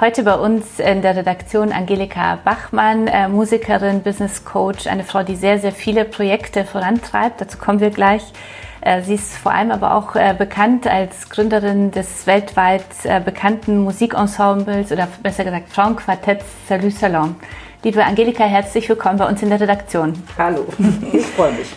Heute bei uns in der Redaktion Angelika Bachmann, äh, Musikerin, Business Coach, eine Frau, die sehr, sehr viele Projekte vorantreibt. Dazu kommen wir gleich. Äh, sie ist vor allem aber auch bekannt als Gründerin des weltweit bekannten Musikensembles oder besser gesagt Frauenquartetts Salut Salon. Liebe Angelika, herzlich willkommen bei uns in der Redaktion. Hallo, ich freue mich.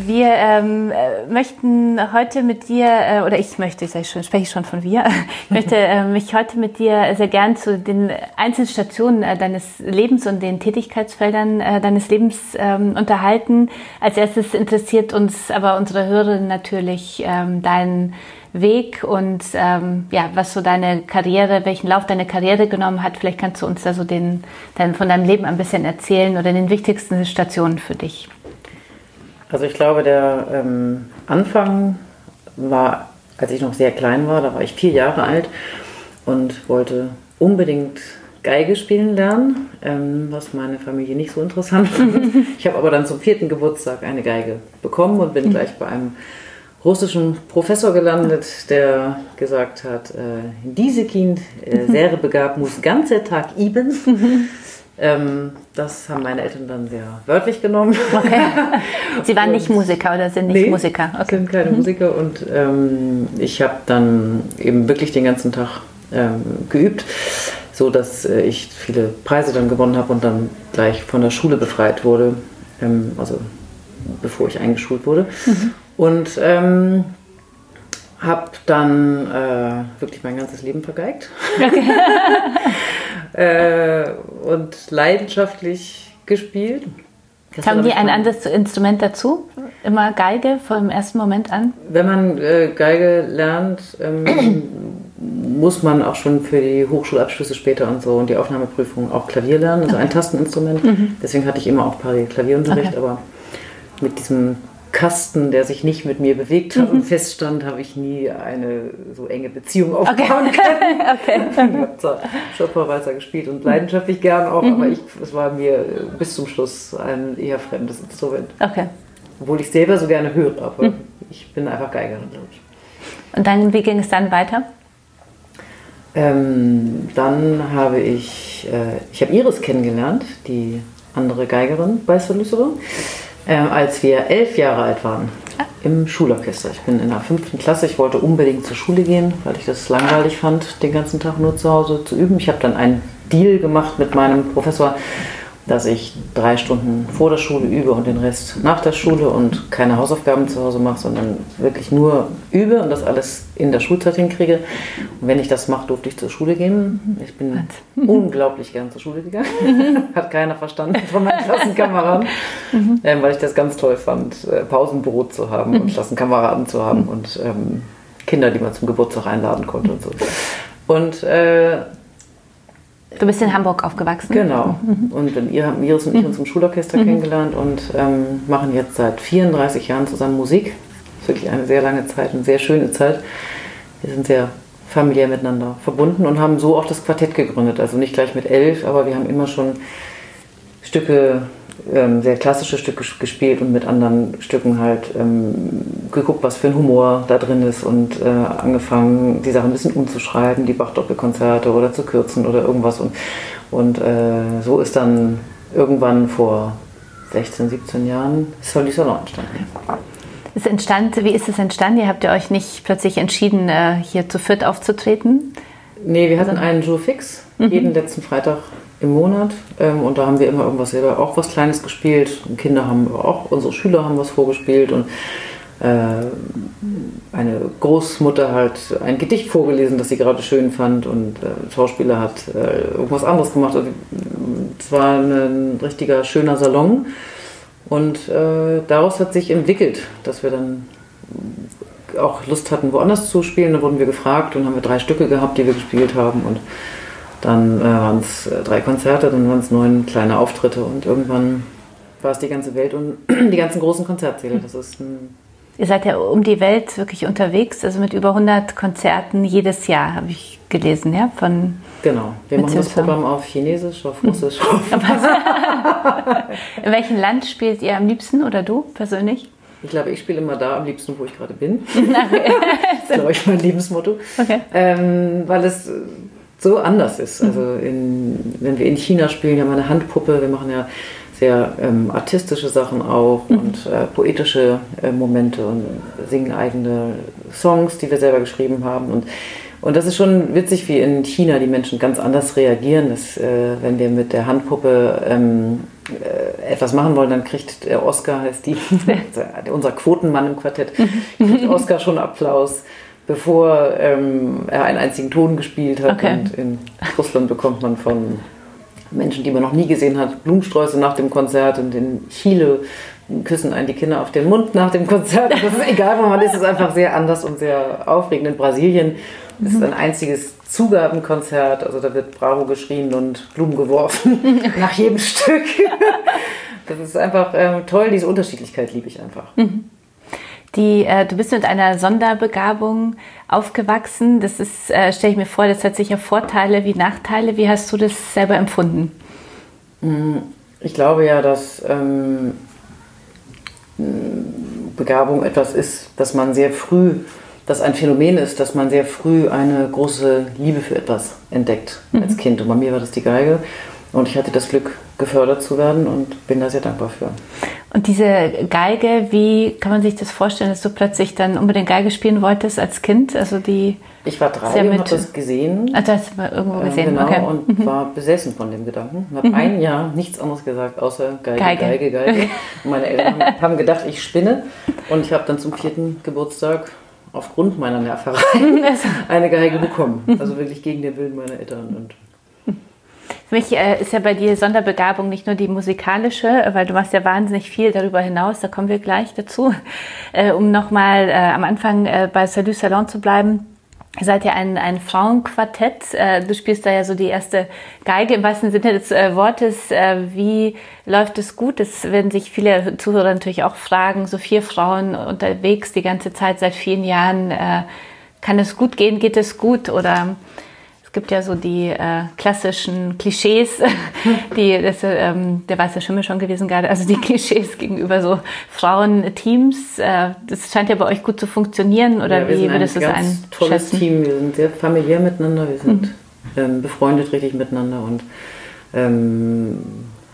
Wir ähm, äh, möchten heute mit dir, äh, oder ich möchte, ich schon, spreche ich schon von wir, ich möchte äh, mich heute mit dir sehr gern zu den einzelnen Stationen äh, deines Lebens und den Tätigkeitsfeldern äh, deines Lebens ähm, unterhalten. Als erstes interessiert uns aber unsere Hörerin natürlich ähm, dein Weg und ähm, ja, was so deine Karriere, welchen Lauf deine Karriere genommen hat. Vielleicht kannst du uns da so den, dein, von deinem Leben ein bisschen erzählen oder den wichtigsten Stationen für dich. Also ich glaube, der ähm, Anfang war, als ich noch sehr klein war, da war ich vier Jahre alt und wollte unbedingt Geige spielen lernen, ähm, was meine Familie nicht so interessant fand. ich habe aber dann zum vierten Geburtstag eine Geige bekommen und bin gleich bei einem russischen Professor gelandet, der gesagt hat, äh, diese Kind äh, sehr begabt, muss ganze Tag üben. Ähm, das haben meine Eltern dann sehr wörtlich genommen. Okay. Sie waren nicht Musiker oder sind nicht nee, Musiker? Okay. sind keine mhm. Musiker und ähm, ich habe dann eben wirklich den ganzen Tag ähm, geübt, so dass äh, ich viele Preise dann gewonnen habe und dann gleich von der Schule befreit wurde, ähm, also bevor ich eingeschult wurde. Mhm. Und ähm, habe dann äh, wirklich mein ganzes Leben vergeigt. Okay. äh, und leidenschaftlich gespielt. Das Haben die ein anderes Instrument dazu? Immer Geige vom ersten Moment an? Wenn man äh, Geige lernt, ähm, muss man auch schon für die Hochschulabschlüsse später und so und die Aufnahmeprüfung auch Klavier lernen, also okay. ein Tasteninstrument. Mhm. Deswegen hatte ich immer auch paar Klavierunterricht, okay. aber mit diesem Kasten, der sich nicht mit mir bewegt hat mhm. und feststand, habe ich nie eine so enge Beziehung aufbauen können. okay. Ich habe zwar Schopperwalzer gespielt und leidenschaftlich gern auch, mhm. aber ich, es war mir bis zum Schluss ein eher fremdes Instrument. Okay. Obwohl ich selber so gerne höre, aber mhm. ich bin einfach Geigerin, glaube ich. Und dann, wie ging es dann weiter? Ähm, dann habe ich, äh, ich habe Iris kennengelernt, die andere Geigerin bei Solüsere äh, als wir elf Jahre alt waren. Im Schulorchester. Ich bin in der fünften Klasse. Ich wollte unbedingt zur Schule gehen, weil ich das langweilig fand, den ganzen Tag nur zu Hause zu üben. Ich habe dann einen Deal gemacht mit meinem Professor, dass ich drei Stunden vor der Schule übe und den Rest nach der Schule und keine Hausaufgaben zu Hause mache, sondern wirklich nur übe und das alles in der Schulzeit hinkriege. Und wenn ich das mache, durfte ich zur Schule gehen. Ich bin Was? unglaublich gern zur Schule gegangen. Hat keiner verstanden von meinen Klassenkameraden, mhm. ähm, weil ich das ganz toll fand, äh, Pausenbrot zu haben und Klassenkameraden zu haben und ähm, Kinder, die man zum Geburtstag einladen konnte und so. Und äh, Du bist in Hamburg aufgewachsen. Genau. Mhm. Und ihr haben Iris und ich uns im Schulorchester mhm. kennengelernt und ähm, machen jetzt seit 34 Jahren zusammen Musik. Das ist wirklich eine sehr lange Zeit, eine sehr schöne Zeit. Wir sind sehr familiär miteinander verbunden und haben so auch das Quartett gegründet. Also nicht gleich mit elf, aber wir haben immer schon Stücke ähm, sehr klassische Stücke gespielt und mit anderen Stücken halt ähm, geguckt, was für ein Humor da drin ist und äh, angefangen, die Sachen ein bisschen umzuschreiben, die Bach-Doppelkonzerte oder zu kürzen oder irgendwas. Und, und äh, so ist dann irgendwann vor 16, 17 Jahren Solly Salon entstanden. Es entstand, wie ist es entstanden? Ihr habt ihr euch nicht plötzlich entschieden, äh, hier zu Fürth aufzutreten? Nee, wir hatten also, einen Jour fix, mhm. jeden letzten Freitag im Monat. Ähm, und da haben wir immer irgendwas selber auch was Kleines gespielt. Und Kinder haben auch, unsere Schüler haben was vorgespielt und äh, eine Großmutter hat ein Gedicht vorgelesen, das sie gerade schön fand und äh, Schauspieler hat äh, irgendwas anderes gemacht. Also, es war ein richtiger schöner Salon und äh, daraus hat sich entwickelt, dass wir dann auch Lust hatten, woanders zu spielen. Da wurden wir gefragt und haben wir drei Stücke gehabt, die wir gespielt haben und Dann äh, waren es äh, drei Konzerte, dann waren es neun kleine Auftritte und irgendwann war es die ganze Welt und die ganzen großen Konzertsäle. Das ist Ihr seid ja um die Welt wirklich unterwegs, also mit über 100 Konzerten jedes Jahr, habe ich gelesen, ja? Von genau, wir machen das Programm auf Chinesisch, auf Russisch. Auf In welchem Land spielt ihr am liebsten oder du persönlich? Ich glaube, ich spiele immer da am liebsten, wo ich gerade bin. das ist, glaube ich, mein Lebensmotto. Okay. Ähm, weil es so anders ist. Also in, wenn wir in China spielen, haben wir eine Handpuppe, wir machen ja sehr ähm, artistische Sachen auch mhm. und äh, poetische äh, Momente und singen eigene Songs, die wir selber geschrieben haben. Und, und das ist schon witzig, wie in China die Menschen ganz anders reagieren. Dass, äh, wenn wir mit der Handpuppe ähm, äh, etwas machen wollen, dann kriegt der Oscar, heißt die, unser Quotenmann im Quartett, kriegt Oscar schon Applaus bevor ähm, er einen einzigen Ton gespielt hat. Okay. Und in Russland bekommt man von Menschen, die man noch nie gesehen hat, Blumensträuße nach dem Konzert und in Chile küssen einen die Kinder auf den Mund nach dem Konzert. Das ist egal, wo man ist, es ist einfach sehr anders und sehr aufregend. In Brasilien ist es ein einziges Zugabenkonzert, also da wird Bravo geschrien und Blumen geworfen nach jedem Stück. Das ist einfach ähm, toll, diese Unterschiedlichkeit liebe ich einfach. Mhm. Die, äh, du bist mit einer Sonderbegabung aufgewachsen. Das ist, äh, stelle ich mir vor, das hat sicher Vorteile wie Nachteile. Wie hast du das selber empfunden? Mm, ich glaube ja, dass ähm, Begabung etwas ist, dass man sehr früh, dass ein Phänomen ist, dass man sehr früh eine große Liebe für etwas entdeckt mhm. als Kind. Und bei mir war das die Geige. Und ich hatte das Glück, gefördert zu werden und bin da sehr dankbar für. Und diese Geige, wie kann man sich das vorstellen, dass du plötzlich dann unbedingt Geige spielen wolltest als Kind? Also die ich war drei und habe das gesehen. Also hast du irgendwo gesehen, äh, genau, okay. und mhm. war besessen von dem Gedanken. Ich habe mhm. ein Jahr nichts anderes gesagt, außer Geige, Geige, Geige. Geige. Und meine Eltern haben gedacht, ich spinne. Und ich habe dann zum vierten Geburtstag aufgrund meiner Nerverei eine Geige bekommen. Also wirklich gegen den Willen meiner Eltern. Und für mich äh, ist ja bei dir Sonderbegabung nicht nur die musikalische, weil du machst ja wahnsinnig viel darüber hinaus, da kommen wir gleich dazu. Äh, um nochmal äh, am Anfang äh, bei Salut Salon zu bleiben. Ihr seid ja ein, ein Frauenquartett. Äh, du spielst da ja so die erste Geige im wahrsten Sinne des äh, Wortes. Äh, wie läuft es gut? Das werden sich viele Zuhörer natürlich auch fragen. So vier Frauen unterwegs die ganze Zeit seit vielen Jahren. Äh, kann es gut gehen? Geht es gut? Oder gibt ja so die äh, klassischen Klischees, die, das, ähm, der weiße Schimmel schon gewesen gerade, also die Klischees gegenüber so Frauenteams. Äh, das scheint ja bei euch gut zu funktionieren, oder ja, wie würdest du es ein? Ein tolles Team, wir sind sehr familiär miteinander, wir sind mhm. ähm, befreundet richtig miteinander und ähm,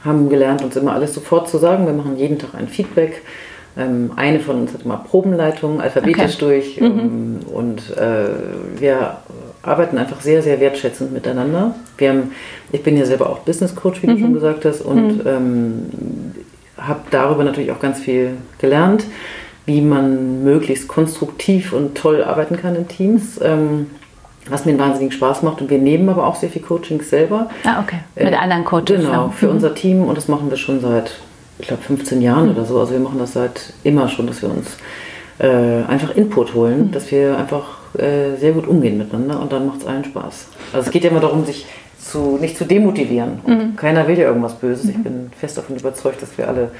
haben gelernt, uns immer alles sofort zu sagen. Wir machen jeden Tag ein Feedback. Ähm, eine von uns hat immer Probenleitungen alphabetisch okay. durch mhm. Ähm, und äh, wir arbeiten einfach sehr, sehr wertschätzend miteinander. Wir haben, ich bin ja selber auch Business Coach, wie mhm. du schon gesagt hast, und mhm. ähm, habe darüber natürlich auch ganz viel gelernt, wie man möglichst konstruktiv und toll arbeiten kann in Teams. Ähm, was mir einen wahnsinnigen Spaß macht. Und wir nehmen aber auch sehr viel Coachings selber. Ah, okay. Mit äh, anderen Coaches. Genau, für mhm. unser Team. Und das machen wir schon seit, ich glaube, 15 Jahren mhm. oder so. Also wir machen das seit immer schon, dass wir uns äh, einfach Input holen, mhm. dass wir einfach äh, sehr gut umgehen miteinander und dann macht es allen Spaß. Also es geht ja immer darum, sich zu, nicht zu demotivieren. Mhm. Keiner will ja irgendwas Böses. Mhm. Ich bin fest davon überzeugt, dass wir alle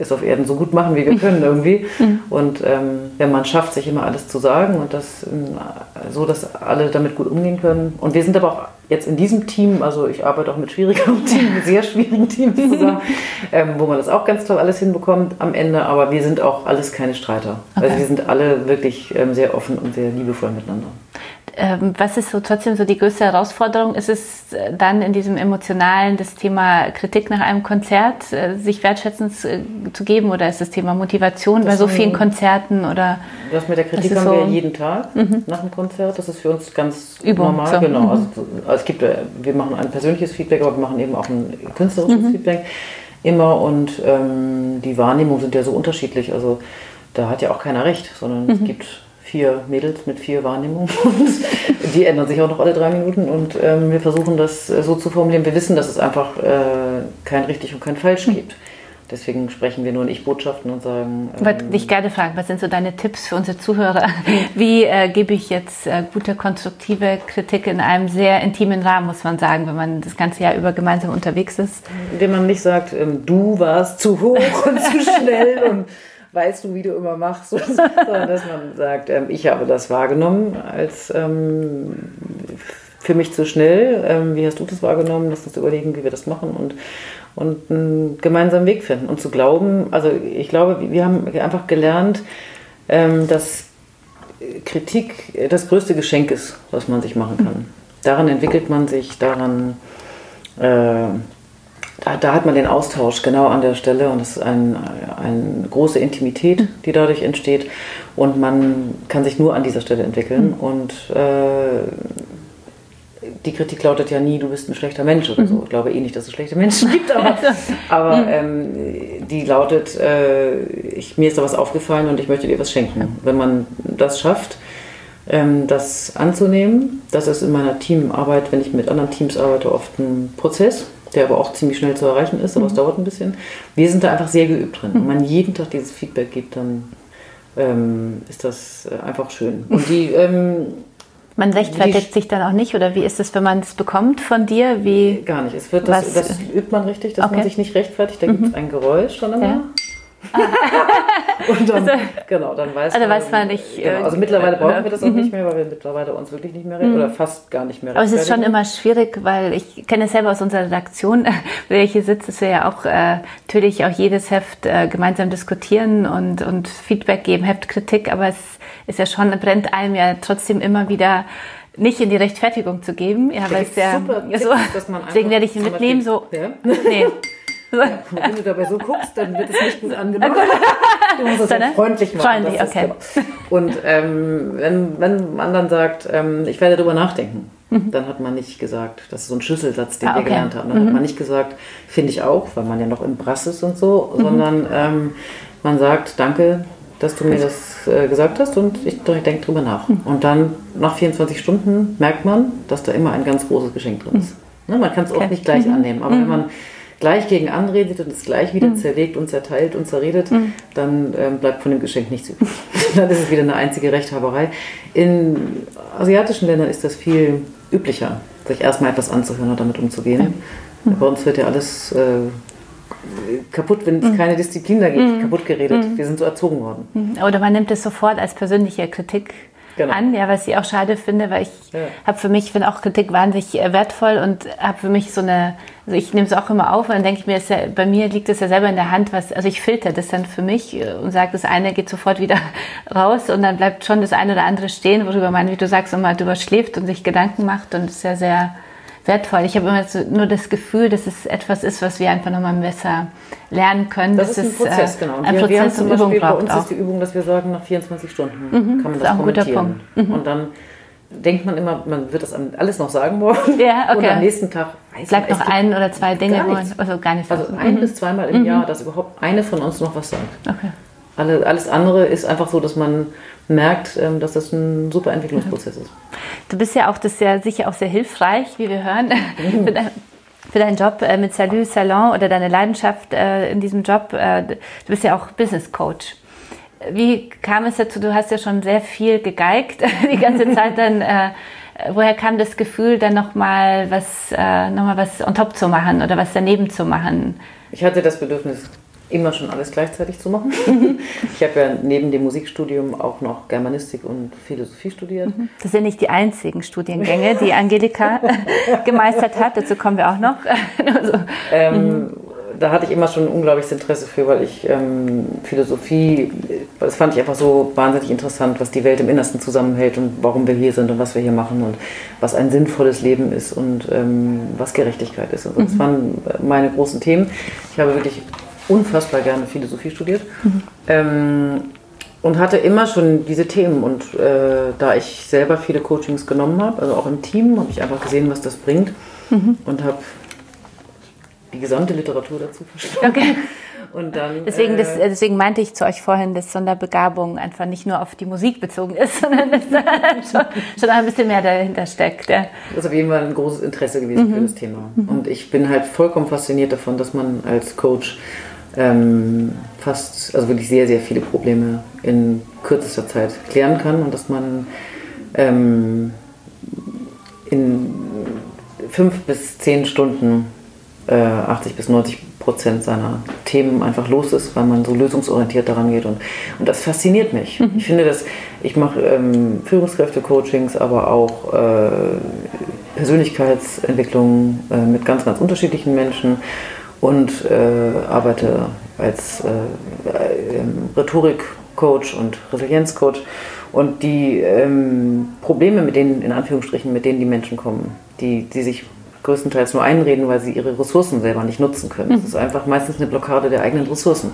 es auf Erden so gut machen, wie wir können irgendwie. Mhm. Und ähm, wenn man schafft, sich immer alles zu sagen und das in, so, dass alle damit gut umgehen können. Und wir sind aber auch jetzt in diesem Team, also ich arbeite auch mit schwierigeren Teams, mit sehr schwierigen Teams zusammen, ähm, wo man das auch ganz toll alles hinbekommt am Ende. Aber wir sind auch alles keine Streiter. Also okay. Also wir sind alle wirklich ähm, sehr offen und sehr liebevoll miteinander. Ähm, was ist so trotzdem so die größte Herausforderung? Ist es äh, dann in diesem emotionalen das Thema Kritik nach einem Konzert, äh, sich wertschätzend zu geben oder ist das Thema Motivation das bei so vielen Konzerten oder? Das mit der Kritik haben so wir jeden Tag mhm. nach dem Konzert. Das ist für uns ganz Übung, normal. So. Genau. Mhm. Also, also, es gibt, äh, wir machen ein persönliches Feedback, aber wir machen eben auch ein künstlerisches mhm. Feedback immer und ähm, die Wahrnehmungen sind ja so unterschiedlich. Also da hat ja auch keiner recht, sondern es mhm. gibt vier Mädels mit vier Wahrnehmungen. Und die ändern sich auch noch alle drei Minuten. Und ähm, wir versuchen das äh, so zu formulieren. Wir wissen, dass es einfach äh, kein richtig und kein falsch gibt. deswegen sprechen wir nur in Ich-Botschaften und sagen. Ich wollte dich gerne fragen, was sind so deine Tipps für unsere Zuhörer? Wie äh, gebe ich jetzt äh, gute, konstruktive Kritik in einem sehr intimen Rahmen, muss man sagen, wenn man das ganze Jahr über gemeinsam unterwegs ist? Indem man nicht sagt, ähm, du warst zu hoch und zu schnell und weißt du, wie du immer machst, sondern dass man sagt, ähm, ich habe das wahrgenommen als ähm, für mich zu schnell. Ähm, wie hast du das wahrgenommen? Lass uns überlegen, wie wir das machen und, und einen gemeinsamen Weg finden. Und zu glauben, also ich glaube, wir haben einfach gelernt, ähm, dass Kritik das größte Geschenk ist, was man sich machen kann. Daran entwickelt man sich, daran äh, da, da, hat man den Austausch genau an der Stelle und es ist ein, eine große Intimität, die dadurch entsteht und man kann sich nur an dieser Stelle entwickeln mhm. und äh, die Kritik lautet ja nie, du bist ein schlechter Mensch oder so. Mhm. Ich glaube eh nicht, dass es schlechte Menschen gibt, aber, aber mhm. ähm, die lautet, äh, ich, mir ist da was aufgefallen und ich möchte dir was schenken. Wenn man das schafft, ähm, das anzunehmen, das ist in meiner Teamarbeit, wenn ich mit anderen Teams arbeite, oft ein Prozess der aber auch ziemlich schnell zu erreichen ist, aber mhm. es dauert ein bisschen. Wir sind da einfach sehr geübt drin. Wenn man jeden Tag dieses Feedback gibt, dann ähm, ist das äh, einfach schön. Und die ähm, man rechtfertigt sich dann auch nicht oder wie ist es, wenn man es bekommt von dir? Wie, gar nicht. Es wird das, das übt man richtig, dass okay. man sich nicht rechtfertigt. Da mhm. gibt es ein Geräusch schon immer. Ja. Und dann, also, genau, dann weiß also man, weiß man nicht. Genau, also mittlerweile brauchen wir das auch mhm. nicht mehr, weil wir mittlerweile uns wirklich nicht mehr mhm. oder fast gar nicht mehr Aber es ist schon immer schwierig, weil ich kenne es selber aus unserer Redaktion, wo ich hier sitze, dass wir ja auch äh, natürlich auch jedes Heft äh, gemeinsam diskutieren und, und Feedback geben, Heftkritik, aber es ist ja schon, brennt einem ja trotzdem immer wieder nicht in die Rechtfertigung zu geben. Ja, weil es ja, super so, Tipps, deswegen werde ich ihn mitnehmen, so, ja? nee. Ja, wenn du dabei so guckst, dann wird es nicht gut angenommen. Du musst es ja freundlich machen. Freundlich, okay. Genau. Und ähm, wenn, wenn man dann sagt, ähm, ich werde darüber nachdenken, mhm. dann hat man nicht gesagt, das ist so ein Schlüsselsatz, den ah, okay. wir gelernt haben. Dann mhm. hat man nicht gesagt, finde ich auch, weil man ja noch im Brass ist und so, mhm. sondern ähm, man sagt, danke, dass du mir das äh, gesagt hast und ich denke drüber nach. Mhm. Und dann nach 24 Stunden merkt man, dass da immer ein ganz großes Geschenk drin ist. Mhm. Ne, man kann es okay. auch nicht gleich mhm. annehmen, aber wenn man gleich gegen anredet und es gleich wieder mhm. zerlegt und zerteilt und zerredet, mhm. dann ähm, bleibt von dem Geschenk nichts übrig. dann ist es wieder eine einzige Rechthaberei. In asiatischen Ländern ist das viel üblicher, sich erstmal etwas anzuhören und damit umzugehen. Mhm. Bei uns wird ja alles äh, kaputt, wenn es mhm. keine Disziplin da gibt, mhm. kaputt geredet. Mhm. Wir sind so erzogen worden. Oder man nimmt es sofort als persönliche Kritik genau. an, ja, was ich auch schade finde, weil ich ja. habe für mich, finde auch Kritik wahnsinnig äh, wertvoll und habe für mich so eine, also ich nehme es auch immer auf und dann denke ich mir, ja, bei mir liegt es ja selber in der Hand, was, also ich filter das dann für mich äh, und sage, das eine geht sofort wieder raus und dann bleibt schon das eine oder andere stehen, worüber man, wie du sagst, immer drüber schläft und sich Gedanken macht und ist ja sehr wertvoll. Ich habe immer so, nur das Gefühl, dass es etwas ist, was wir einfach nochmal besser lernen können. Das, das ist ein Prozess, äh, genau. Und ein wir, Prozess wir haben zum Beispiel, bei uns auch. ist die Übung, dass wir sagen, nach 24 Stunden mhm, kann man das, das kommentieren. Mhm. Und dann denkt man immer, man wird das alles noch sagen morgen. Ja, okay. Und am nächsten Tag weiß Bleibt noch ein oder zwei Dinge, gar nichts. also gar nicht. Also ein mhm. bis zweimal im mhm. Jahr, dass überhaupt eine von uns noch was sagt. Okay. Alle, alles andere ist einfach so, dass man merkt, ähm, dass das ein super Entwicklungsprozess ist. Du bist ja auch, das ja sicher auch sehr hilfreich, wie wir hören, mhm. für, deinen Job äh, mit Salut Salon oder deine Leidenschaft äh, in diesem Job. Äh, du bist ja auch Business Coach. Wie kam es dazu? Du hast ja schon sehr viel gegeigt die ganze Zeit dann. woher kam das Gefühl, dann nochmal was, noch mal was on top zu machen oder was daneben zu machen? Ich hatte das Bedürfnis, immer schon alles gleichzeitig zu machen. Mhm. ich habe ja neben dem Musikstudium auch noch Germanistik und Philosophie studiert. Mhm. Das sind nicht die einzigen Studiengänge, die Angelika gemeistert hat. Dazu kommen wir auch noch. also, ähm, mhm. Da hatte ich immer schon ein unglaubliches Interesse für, weil ich ähm, Philosophie, das fand ich einfach so wahnsinnig interessant, was die Welt im Innersten zusammenhält und warum wir hier sind und was wir hier machen und was ein sinnvolles Leben ist und ähm, was Gerechtigkeit ist. Also das waren meine großen Themen. Ich habe wirklich unfassbar gerne Philosophie studiert. Mhm. Ähm, und hatte immer schon diese Themen. Und äh, da ich selber viele Coachings genommen habe, also auch im Team, habe ich einfach gesehen, was das bringt. Mhm. Und habe die gesamte Literatur dazu verstanden. Okay. Und dann, deswegen, das, äh, deswegen meinte ich zu euch vorhin, dass Sonderbegabung einfach nicht nur auf die Musik bezogen ist, sondern dass da schon, schon ein bisschen mehr dahinter steckt. Ja. Das ist auf jeden Fall ein großes Interesse gewesen mhm. für das Thema. Mhm. Und ich bin halt vollkommen fasziniert davon, dass man als Coach ähm, fast, also wirklich sehr, sehr viele Probleme in kürzester Zeit klären kann und dass man ähm, in fünf bis zehn Stunden äh, 80 bis 90 Prozent seiner Themen einfach los ist, weil man so lösungsorientiert daran geht. Und, und das fasziniert mich. Mhm. Ich finde, dass ich mache ähm, Führungskräfte-Coachings, aber auch äh, Persönlichkeitsentwicklung äh, mit ganz, ganz unterschiedlichen Menschen und äh, arbeite als äh, ähm, Rhetorik-Coach und Resilienz-Coach. Und die ähm, Probleme, mit denen, in Anführungsstrichen, mit denen die Menschen kommen, die, die sich größtenteils nur einreden, weil sie ihre Ressourcen selber nicht nutzen können. Das ist einfach meistens eine Blockade der eigenen Ressourcen.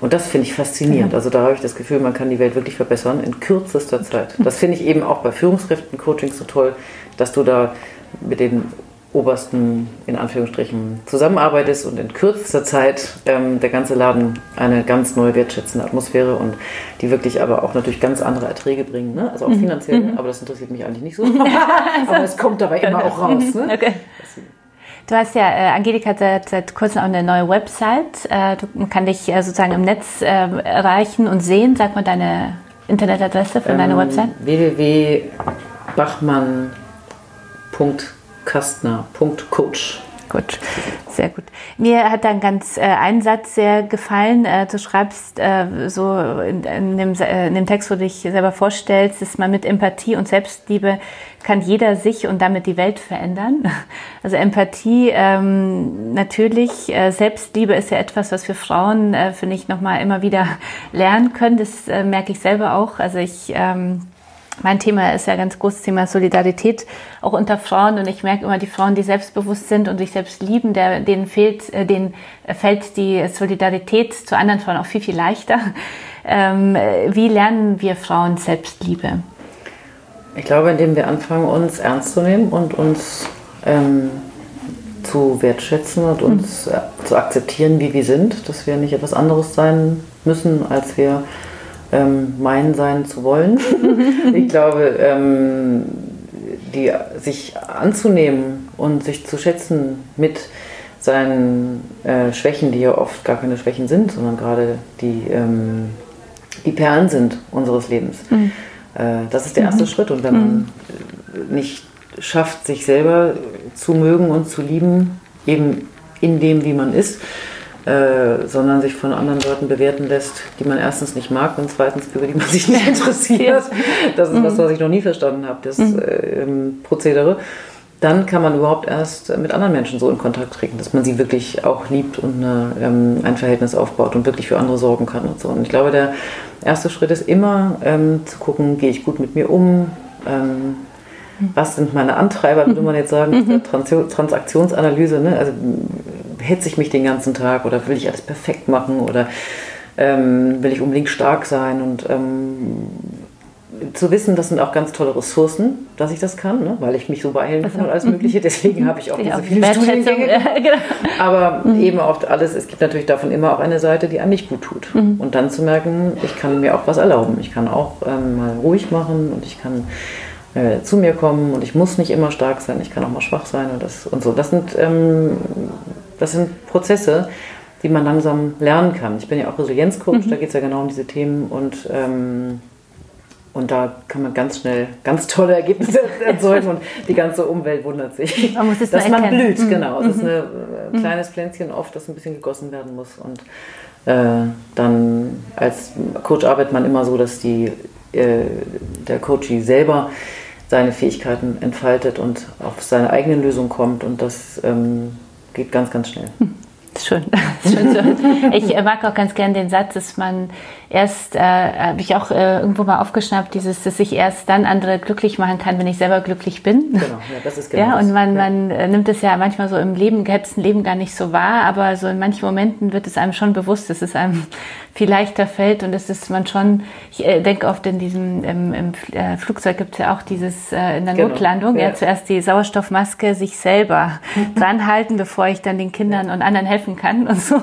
Und das finde ich faszinierend. Also da habe ich das Gefühl, man kann die Welt wirklich verbessern in kürzester Zeit. Das finde ich eben auch bei Führungskräften-Coachings so toll, dass du da mit den obersten, in Anführungsstrichen, zusammenarbeitest und in kürzester Zeit ähm, der ganze Laden eine ganz neue wertschätzende Atmosphäre und die wirklich aber auch natürlich ganz andere Erträge bringen. Ne? Also auch mhm. finanziell, mhm. aber das interessiert mich eigentlich nicht so. aber es kommt dabei immer auch raus. Ne? Okay. Du hast ja, äh, Angelika, seit, seit kurzem auch eine neue Website. Äh, du, man kann dich äh, sozusagen im Netz äh, erreichen und sehen. Sag mal deine Internetadresse von ähm, deiner Website. www.bachmann.com kastner.coach. Gut, sehr gut. Mir hat dann ganz äh, ein Satz sehr gefallen. Äh, du schreibst äh, so in, in, dem, äh, in dem Text, wo du dich selber vorstellst, dass man mit Empathie und Selbstliebe kann jeder sich und damit die Welt verändern. Also Empathie ähm, natürlich, äh, Selbstliebe ist ja etwas, was wir Frauen, äh, finde ich, nochmal immer wieder lernen können. Das äh, merke ich selber auch. Also ich ähm, mein Thema ist ja ganz großes Thema Solidarität auch unter Frauen und ich merke immer die Frauen, die selbstbewusst sind und sich selbst lieben, der, denen fehlt, äh, denen fällt die Solidarität zu anderen Frauen auch viel viel leichter. Ähm, wie lernen wir Frauen Selbstliebe? Ich glaube, indem wir anfangen, uns ernst zu nehmen und uns ähm, zu wertschätzen und uns mhm. zu akzeptieren, wie wir sind, dass wir nicht etwas anderes sein müssen, als wir ähm, meinen sein zu wollen. ich glaube, ähm, die, sich anzunehmen und sich zu schätzen mit seinen äh, Schwächen, die ja oft gar keine Schwächen sind, sondern gerade die, ähm, die Perlen sind unseres Lebens. Mhm. Äh, das ist der erste mhm. Schritt. Und wenn man mhm. nicht schafft, sich selber zu mögen und zu lieben, eben in dem, wie man ist, äh, sondern sich von anderen Leuten bewerten lässt, die man erstens nicht mag und zweitens über die man sich nicht interessiert. Das ist was, mhm. was ich noch nie verstanden habe, das mhm. äh, Prozedere. Dann kann man überhaupt erst mit anderen Menschen so in Kontakt treten, dass man sie wirklich auch liebt und eine, ähm, ein Verhältnis aufbaut und wirklich für andere sorgen kann und so. Und ich glaube, der erste Schritt ist immer ähm, zu gucken, gehe ich gut mit mir um, ähm, was sind meine Antreiber, würde man jetzt sagen, mhm. Trans Transaktionsanalyse, ne? also hetze ich mich den ganzen Tag oder will ich alles perfekt machen oder ähm, will ich unbedingt stark sein und ähm, zu wissen, das sind auch ganz tolle Ressourcen, dass ich das kann, ne? weil ich mich so beeilen kann und alles Mögliche. Deswegen habe ich auch diese viele Studiengänge. Genau. Aber mhm. eben auch alles, es gibt natürlich davon immer auch eine Seite, die einem nicht gut tut. Mhm. Und dann zu merken, ich kann mir auch was erlauben. Ich kann auch ähm, mal ruhig machen und ich kann äh, zu mir kommen und ich muss nicht immer stark sein, ich kann auch mal schwach sein und, das, und so. Das sind, ähm, das sind Prozesse, die man langsam lernen kann. Ich bin ja auch Resilienzcoach, mhm. da geht es ja genau um diese Themen und, ähm, und da kann man ganz schnell ganz tolle Ergebnisse erzeugen und die ganze Umwelt wundert sich, man dass man erkennen. blüht. Mhm. Genau, es ist ein äh, mhm. kleines Pflänzchen oft, das ein bisschen gegossen werden muss und äh, dann als Coach arbeitet man immer so, dass die, äh, der Coachie selber seine Fähigkeiten entfaltet und auf seine eigene Lösung kommt und das ähm, geht ganz, ganz schnell. Hm. Schön. Schön ich mag auch ganz gern den Satz, dass man erst, äh, habe ich auch äh, irgendwo mal aufgeschnappt, dieses, dass ich erst dann andere glücklich machen kann, wenn ich selber glücklich bin. Genau, ja, das ist genau Ja, und man, ja. man äh, nimmt es ja manchmal so im Leben, gehetzten Leben gar nicht so wahr, aber so in manchen Momenten wird es einem schon bewusst, dass es einem viel leichter fällt und es ist man schon, ich äh, denke oft in diesem, im, im äh, Flugzeug gibt es ja auch dieses, äh, in der genau. Notlandung, ja. ja. zuerst die Sauerstoffmaske sich selber dran halten, bevor ich dann den Kindern und anderen helfe helfen kann und so.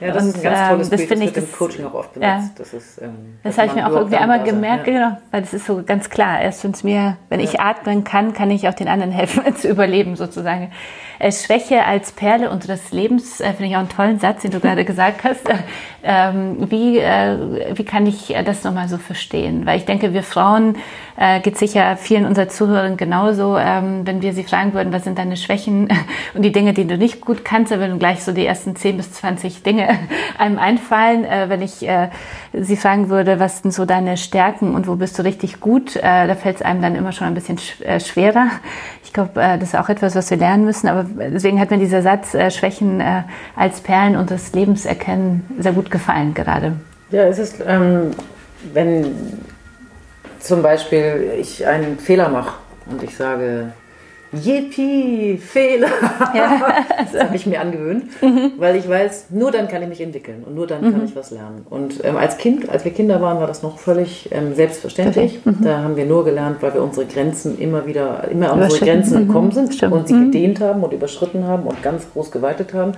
Ja, das und, ist ein ganz tolles ähm, das Bild, das ich wird im Coaching auch oft benutzt. Ja. Das, ist, ähm, das habe ich mir auch irgendwie einmal gemerkt, ja. genau, weil das ist so ganz klar. Erst wenn es mir, wenn ich atmen kann, kann ich auch den anderen helfen zu überleben sozusagen. Äh, Schwäche als Perle unseres Lebens äh, finde ich auch einen tollen Satz, den du gerade gesagt hast. Äh, ähm, wie, äh, wie kann ich äh, das nochmal so verstehen? Weil ich denke, wir Frauen äh, geht sicher vielen unserer Zuhörern genauso, ähm, wenn wir sie fragen würden, was sind deine Schwächen und die Dinge, die du nicht gut kannst, dann würden gleich so die ersten 10 bis 20 Dinge einem einfallen. Äh, wenn ich äh, sie fragen würde, was sind so deine Stärken und wo bist du richtig gut, äh, da fällt es einem dann immer schon ein bisschen sch äh, schwerer. Ich glaube, äh, das ist auch etwas, was wir lernen müssen, aber deswegen hat mir dieser Satz, äh, Schwächen äh, als Perlen unseres Lebens erkennen, sehr gut gefallen gerade. Ja, es ist, ähm, wenn zum Beispiel ich einen Fehler mache und ich sage, Yippie, Fehler. Ja. Das habe ich mir angewöhnt, weil ich weiß, nur dann kann ich mich entwickeln und nur dann kann ich was lernen. Und ähm, als Kind, als wir Kinder waren, war das noch völlig ähm, selbstverständlich. Da haben wir nur gelernt, weil wir unsere Grenzen immer wieder, immer an unsere. Grenzen Mhm. gekommen sind Stimmt. und sie gedehnt haben und überschritten haben und ganz groß geweitet haben.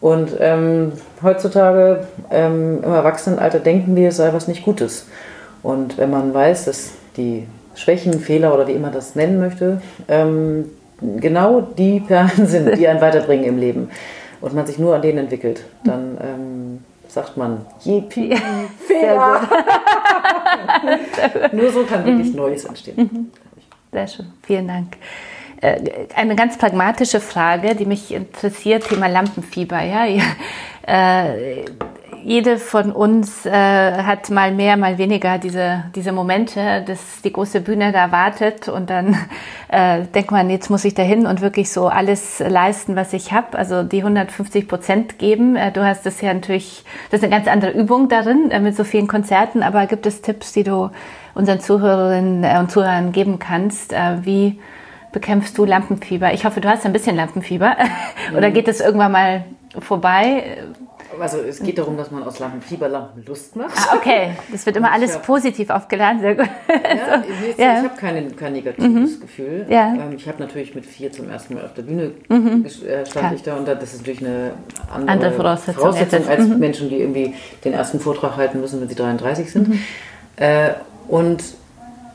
Und ähm, heutzutage ähm, im Erwachsenenalter denken wir, es sei was nicht Gutes. Und wenn man weiß, dass die Schwächen, Fehler oder wie immer das nennen möchte, ähm, genau die Perlen sind, die einen weiterbringen im Leben und man sich nur an denen entwickelt, dann ähm, sagt man, Yippie, Fehler. nur so kann wirklich Neues entstehen. Sehr schön, vielen Dank. Äh, Eine ganz pragmatische Frage, die mich interessiert, Thema Lampenfieber. Ja, Äh, jede von uns äh, hat mal mehr, mal weniger diese, diese Momente, dass die große Bühne da wartet und dann äh, denkt man, jetzt muss ich dahin und wirklich so alles leisten, was ich habe, also die 150 Prozent geben. Äh, du hast das ja natürlich, das ist eine ganz andere Übung darin äh, mit so vielen Konzerten, aber gibt es Tipps, die du unseren Zuhörerinnen äh, und Zuhörern geben kannst, äh, wie bekämpfst du Lampenfieber? Ich hoffe, du hast ein bisschen Lampenfieber. Oder geht es irgendwann mal vorbei? Also es geht darum, dass man aus Lampen Lust macht. Ah, okay. Das wird immer alles Ja. positiv aufgeladen. Sehr gut. Ja, nee, Ja. Mhm. Ich habe kein, kein negatives Gefühl. Ja. Mhm. Ähm, ich habe natürlich mit vier zum ersten Mal auf der Bühne ges- äh, stand Klar. ich da und da- das ist natürlich eine andere, Andere Voraussetzung. Voraussetzung als Menschen, die irgendwie den ersten Vortrag halten müssen, wenn sie 33 sind. Äh, und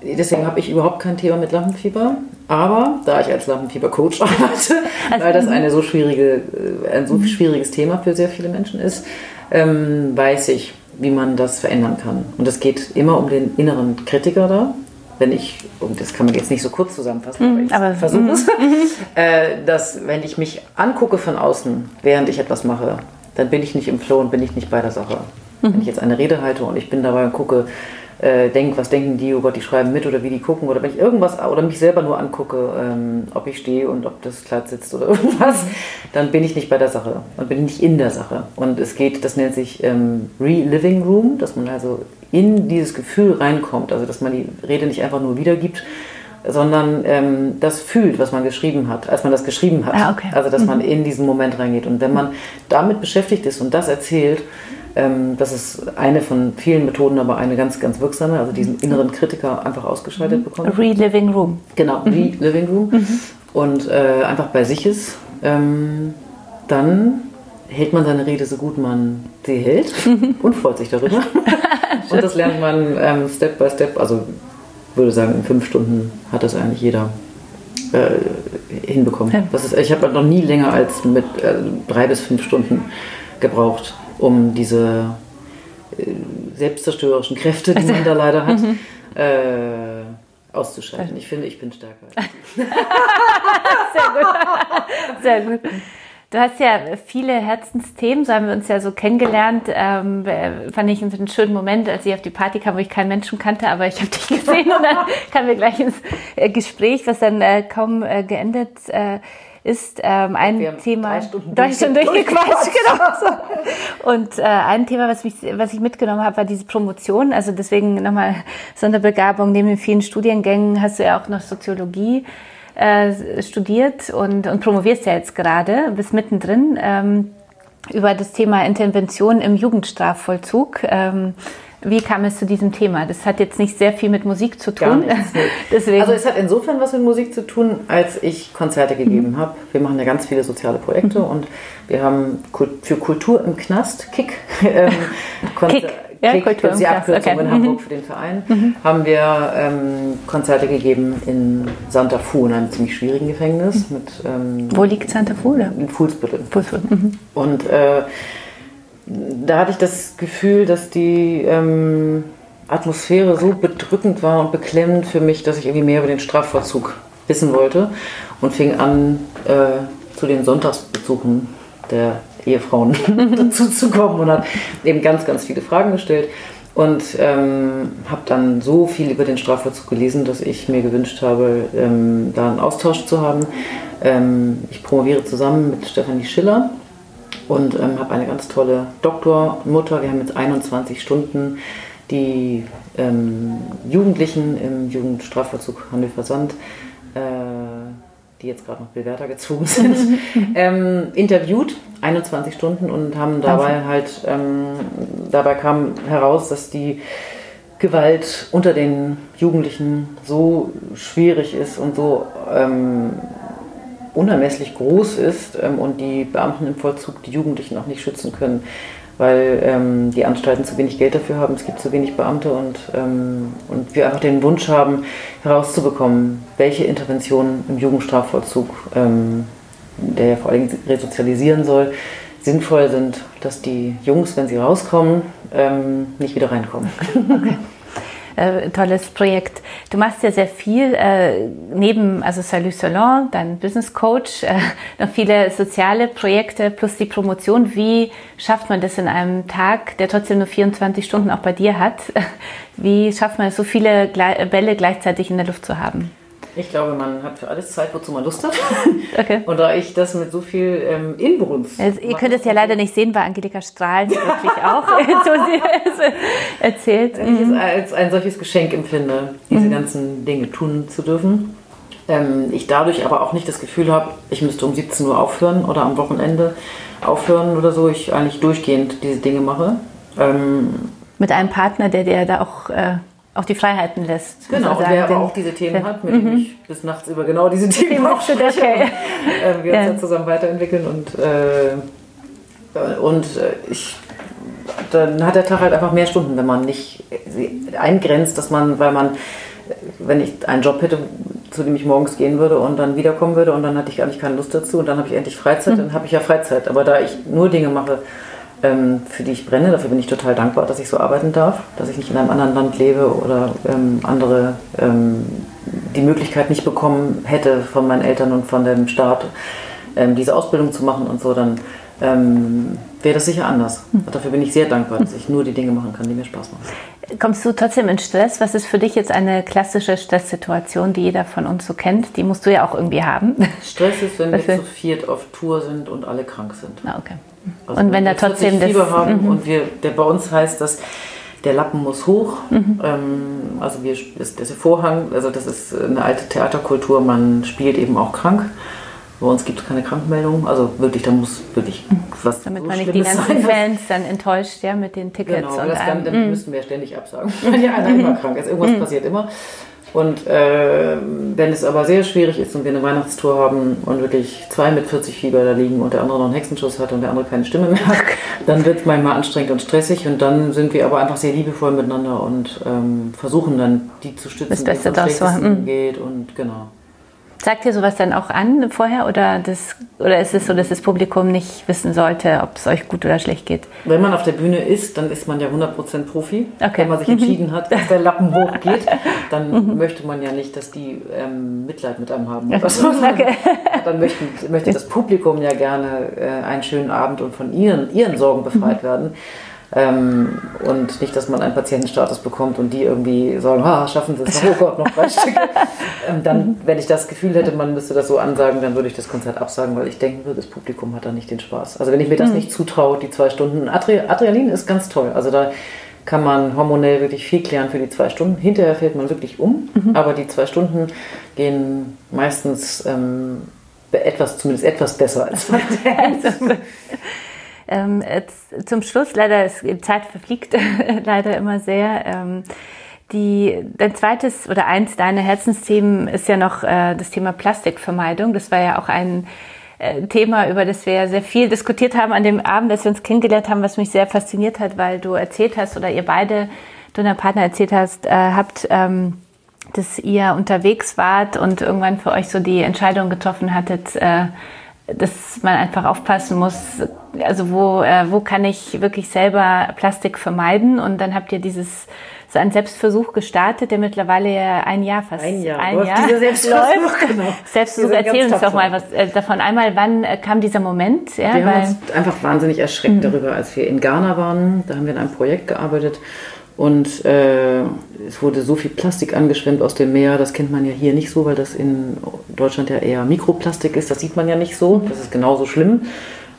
deswegen habe ich überhaupt kein Thema mit Lampenfieber. Aber da ich als Lampenfieber-Coach arbeite, weil das eine so schwierige, äh, ein so schwieriges Thema für sehr viele Menschen ist, ähm, weiß ich, wie man das verändern kann. Und es geht immer um den inneren Kritiker da. Wenn ich, und das kann man jetzt nicht so kurz zusammenfassen, aber ich versuche es, äh, dass wenn ich mich angucke von außen, während ich etwas mache, dann bin ich nicht im Flow und bin ich nicht bei der Sache. Wenn ich jetzt eine Rede halte und ich bin dabei und gucke, äh, denk, was denken die, oh Gott, die schreiben mit oder wie die gucken, oder wenn ich irgendwas oder mich selber nur angucke, ähm, ob ich stehe und ob das Kleid sitzt oder irgendwas, dann bin ich nicht bei der Sache und bin nicht in der Sache. Und es geht, das nennt sich ähm, Reliving Room, dass man also in dieses Gefühl reinkommt, also dass man die Rede nicht einfach nur wiedergibt, sondern ähm, das fühlt, was man geschrieben hat, als man das geschrieben hat. Ah, okay. Also dass man in diesen Moment reingeht. Und wenn man damit beschäftigt ist und das erzählt, das ist eine von vielen Methoden, aber eine ganz, ganz wirksame, also diesen inneren Kritiker einfach ausgeschaltet bekommt. Reliving Room. Genau, wie Living Room. Und äh, einfach bei sich ist, ähm, dann hält man seine Rede so gut man sie hält und freut sich darüber. und das lernt man ähm, Step by Step, also würde sagen, in fünf Stunden hat das eigentlich jeder äh, hinbekommen. Ja. Das ist, ich habe noch nie länger als mit äh, drei bis fünf Stunden gebraucht, um diese äh, selbstzerstörerischen Kräfte, die man da leider hat, äh, auszuschalten. Ich finde, ich bin stärker. Sehr gut. Sehr gut. Du hast ja viele Herzensthemen, so haben wir uns ja so kennengelernt. Ähm, äh, fand ich einen schönen Moment, als ich auf die Party kam, wo ich keinen Menschen kannte, aber ich habe dich gesehen und dann kamen wir gleich ins äh, Gespräch, was dann äh, kaum äh, geendet äh, ist. Ähm, ein Thema, drei Stunden schon durch- durchgequatscht, genau. So. Und äh, ein Thema, was, mich, was ich mitgenommen habe, war diese Promotion. Also deswegen nochmal Sonderbegabung. Neben den vielen Studiengängen hast du ja auch noch Soziologie äh, studiert und, und promovierst ja jetzt gerade, bist mittendrin ähm, über das Thema Intervention im Jugendstrafvollzug. Ähm, Wie kam es zu diesem Thema? Das hat jetzt nicht sehr viel mit Musik zu tun. Deswegen. Also es hat insofern was mit Musik zu tun, als ich Konzerte gegeben mhm. habe. Wir machen ja ganz viele soziale Projekte mhm. und wir haben für Kultur im Knast, KIK, ähm, Kick. Ja, Kick, Kultur im die Abkürzung okay. in Hamburg mhm. für den Verein, mhm. haben wir ähm, Konzerte gegeben in Santa Fu, in einem ziemlich schwierigen Gefängnis. Mit, ähm, Wo liegt Santa Fu? Oder? In Fuhlsbüttel. Fuhlsbüttel. Mhm. Und äh, da hatte ich das Gefühl, dass die ähm, Atmosphäre so bedrückend war und beklemmend für mich, dass ich irgendwie mehr über den Strafvollzug wissen wollte und fing an, äh, zu den Sonntagsbesuchen der Ehefrauen dazu zu kommen und hat eben ganz, ganz viele Fragen gestellt und ähm, habe dann so viel über den Strafvollzug gelesen, dass ich mir gewünscht habe, ähm, da einen Austausch zu haben. Ähm, ich promoviere zusammen mit Stefanie Schiller und ähm, habe eine ganz tolle Doktormutter. Wir haben jetzt 21 Stunden die ähm, Jugendlichen im Jugendstrafvollzug Hannover-Sand, äh, die jetzt gerade noch Bewerter gezwungen sind, ähm, interviewt, 21 Stunden und haben dabei halt, ähm, dabei kam heraus, dass die Gewalt unter den Jugendlichen so schwierig ist und so ähm, unermesslich groß ist ähm, und die Beamten im Vollzug die Jugendlichen auch nicht schützen können, weil ähm, die Anstalten zu wenig Geld dafür haben, es gibt zu wenig Beamte und, ähm, und wir einfach den Wunsch haben, herauszubekommen, welche Interventionen im Jugendstrafvollzug, ähm, der ja vor allem resozialisieren soll, sinnvoll sind, dass die Jungs, wenn sie rauskommen, ähm, nicht wieder reinkommen. Okay äh, tolles Projekt. Du machst ja sehr viel äh, neben also Salut Salon, dein Business Coach, äh, noch viele soziale Projekte plus die Promotion. Wie schafft man das in einem Tag, der trotzdem nur 24 Stunden auch bei dir hat? Wie schafft man es, so viele Bälle gleichzeitig in der Luft zu haben? Ich glaube, man hat für alles Zeit, wozu man Lust hat. Okay. Und da ich das mit so viel ähm, Inbrunst. Also, ihr könnt es ja leider nicht sehen, weil Angelika strahlt wirklich auch, so sie es erzählt. Wenn ich es mhm. als ein solches Geschenk empfinde, diese mhm. ganzen Dinge tun zu dürfen. Ähm, ich dadurch aber auch nicht das Gefühl habe, ich müsste um 17 Uhr aufhören oder am Wochenende aufhören oder so. Ich eigentlich durchgehend diese Dinge mache. Ähm, mit einem Partner, der dir da auch. Äh auch die Freiheiten lässt. Genau, und der auch diese Themen hat, mit dem mhm. ich bis nachts über genau diese Themen auch spreche. Okay. Und, äh, wir ja. uns ja zusammen weiterentwickeln und, äh, und äh, ich, dann hat der Tag halt einfach mehr Stunden, wenn man nicht eingrenzt, dass man, weil man, wenn ich einen Job hätte, zu dem ich morgens gehen würde und dann wiederkommen würde und dann hatte ich eigentlich keine Lust dazu und dann habe ich endlich Freizeit, mhm. dann habe ich ja Freizeit. Aber da ich nur Dinge mache, ähm, für die ich brenne. Dafür bin ich total dankbar, dass ich so arbeiten darf, dass ich nicht in einem anderen Land lebe oder ähm, andere ähm, die Möglichkeit nicht bekommen hätte von meinen Eltern und von dem Staat, ähm, diese Ausbildung zu machen und so, dann ähm, wäre das sicher anders. Mhm. Dafür bin ich sehr dankbar, dass ich nur die Dinge machen kann, die mir Spaß machen. Kommst du trotzdem in Stress? Was ist für dich jetzt eine klassische Stresssituation, die jeder von uns so kennt? Die musst du ja auch irgendwie haben. Stress ist, wenn wir zu viert auf Tour sind und alle krank sind. Ah, okay. Also und wenn da trotzdem das Fieber haben mhm. und wir, der bei uns heißt das, der Lappen muss hoch. Mhm. Ähm, also wir, das, das Vorhang, also das ist eine alte Theaterkultur. Man spielt eben auch krank. Bei uns gibt es keine Krankmeldung. Also wirklich, da muss wirklich mhm. was Damit so man nicht die ganzen sein, Fans dann enttäuscht ja, mit den Tickets. Genau, und das kann, dann mhm. müssten wir ständig absagen. Weil ja einer immer krank ist. Irgendwas mhm. passiert immer. Und äh, wenn es aber sehr schwierig ist und wir eine Weihnachtstour haben und wirklich zwei mit 40 Fieber da liegen und der andere noch einen Hexenschuss hat und der andere keine Stimme mehr hat, dann wird es manchmal anstrengend und stressig und dann sind wir aber einfach sehr liebevoll miteinander und ähm, versuchen dann die zu stützen, das Beste, das so. Mhm. geht und genau. Sagt ihr sowas dann auch an vorher oder, das, oder ist es so, dass das Publikum nicht wissen sollte, ob es euch gut oder schlecht geht? Wenn man auf der Bühne ist, dann ist man ja 100% Profi. Okay. Wenn man sich entschieden hat, dass der Lappen hochgeht, dann mhm. möchte man ja nicht, dass die ähm, Mitleid mit einem haben. Oder so. Okay. Dann möchten, möchte das Publikum ja gerne äh, einen schönen Abend und von ihren, ihren Sorgen befreit mhm. werden. Ähm, und nicht, dass man einen Patientenstatus bekommt und die irgendwie sagen, ah, schaffen Sie es, oh Gott, noch drei Stücke. Ähm, dann, wenn ich das Gefühl hätte, man müsste das so ansagen, dann würde ich das Konzert absagen, weil ich denken würde, das Publikum hat da nicht den Spaß. Also wenn ich mir das mhm. nicht zutraue, die zwei Stunden, Adre Adrenalin ist ganz toll. Also da kann man hormonell wirklich viel klären für die zwei Stunden. Hinterher fällt man wirklich um, mhm. aber die zwei Stunden gehen meistens ähm, etwas, zumindest etwas besser als man Ähm, zum Schluss, leider, die Zeit verfliegt leider immer sehr. Ähm, die, dein zweites oder eins deiner Herzensthemen ist ja noch äh, das Thema Plastikvermeidung. Das war ja auch ein äh, Thema, über das wir sehr viel diskutiert haben an dem Abend, dass wir uns kennengelernt haben, was mich sehr fasziniert hat, weil du erzählt hast oder ihr beide, du und dein Partner erzählt hast, äh, habt, ähm, dass ihr unterwegs wart und irgendwann für euch so die Entscheidung getroffen hattet, äh, dass man einfach aufpassen muss, also wo, äh, wo kann ich wirklich selber Plastik vermeiden? Und dann habt ihr dieses so einen Selbstversuch gestartet, der mittlerweile ja ein Jahr fast ein Jahr, ein Jahr dieser Selbstversuch, läuft. Genau. Selbstversuch, erzähl uns doch mal was äh, davon. Einmal, wann äh, kam dieser Moment? Ja, wir haben uns einfach wahnsinnig erschreckt mhm. darüber, als wir in Ghana waren. Da haben wir in einem Projekt gearbeitet und äh, es wurde so viel Plastik angeschwemmt aus dem Meer. Das kennt man ja hier nicht so, weil das in Deutschland ja eher Mikroplastik ist. Das sieht man ja nicht so. Das ist genauso schlimm.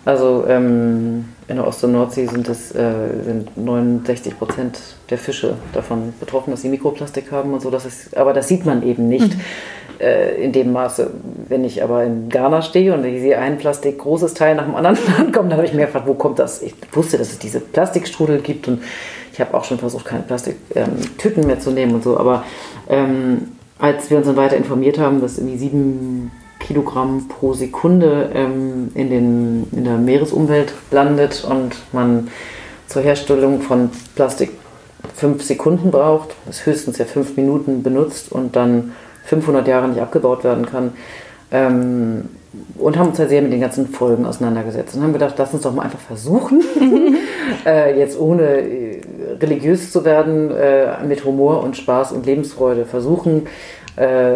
Also ähm, in der Ost- und Nordsee sind, es, äh, sind 69 Prozent der Fische davon betroffen, dass sie Mikroplastik haben und so. Das ist, aber das sieht man eben nicht mhm. in dem Maße. Wenn ich aber in Ghana stehe und ich sehe ein Plastik großes Teil nach dem anderen ankommen, dann habe ich mir gefragt, wo kommt das? Ich wusste, dass es diese Plastikstrudel gibt und ich habe auch schon versucht, keine Plastiktüten ähm, mehr zu nehmen und so. Aber ähm, als wir uns dann weiter informiert haben, dass irgendwie sieben Kilogramm pro Sekunde ähm, in, den, in der Meeresumwelt landet und man zur Herstellung von Plastik fünf Sekunden braucht, das höchstens ja fünf Minuten benutzt und dann 500 Jahre nicht abgebaut werden kann. Ähm, und haben uns ja sehr mit den ganzen Folgen auseinandergesetzt und haben gedacht, lass uns doch mal einfach versuchen, äh, jetzt ohne äh, religiös zu werden, äh, mit Humor und Spaß und Lebensfreude versuchen, äh,